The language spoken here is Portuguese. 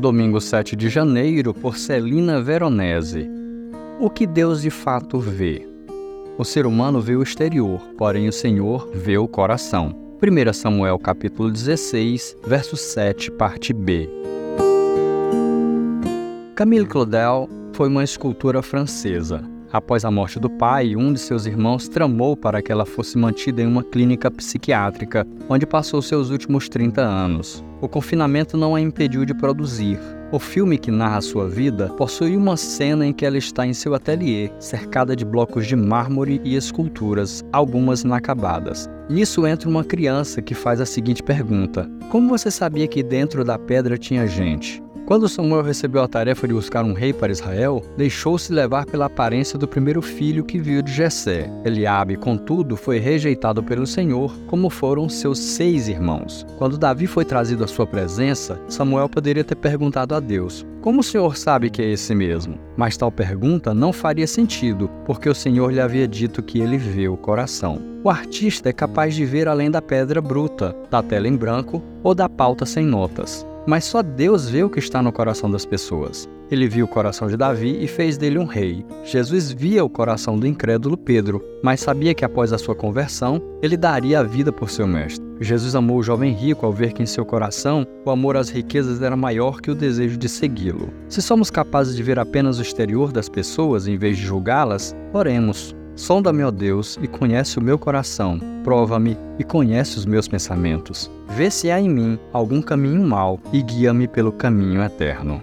domingo 7 de janeiro, por Celina Veronese. O que Deus de fato vê? O ser humano vê o exterior, porém o Senhor vê o coração. 1 Samuel capítulo 16, verso 7, parte B. Camille Claudel foi uma escultora francesa. Após a morte do pai, um de seus irmãos tramou para que ela fosse mantida em uma clínica psiquiátrica, onde passou seus últimos 30 anos. O confinamento não a impediu de produzir. O filme que narra sua vida possui uma cena em que ela está em seu ateliê, cercada de blocos de mármore e esculturas, algumas inacabadas. Nisso entra uma criança que faz a seguinte pergunta: Como você sabia que dentro da pedra tinha gente? Quando Samuel recebeu a tarefa de buscar um rei para Israel, deixou-se levar pela aparência do primeiro filho que viu de Jessé. Eliabe, contudo, foi rejeitado pelo Senhor, como foram seus seis irmãos. Quando Davi foi trazido à sua presença, Samuel poderia ter perguntado a Deus: Como o Senhor sabe que é esse mesmo? Mas tal pergunta não faria sentido, porque o Senhor lhe havia dito que ele vê o coração. O artista é capaz de ver além da pedra bruta, da tela em branco ou da pauta sem notas. Mas só Deus vê o que está no coração das pessoas. Ele viu o coração de Davi e fez dele um rei. Jesus via o coração do incrédulo Pedro, mas sabia que após a sua conversão, ele daria a vida por seu mestre. Jesus amou o jovem rico ao ver que em seu coração o amor às riquezas era maior que o desejo de segui-lo. Se somos capazes de ver apenas o exterior das pessoas em vez de julgá-las, oremos. Sonda-me, ó Deus, e conhece o meu coração. Prova-me e conhece os meus pensamentos. Vê se há em mim algum caminho mau e guia-me pelo caminho eterno.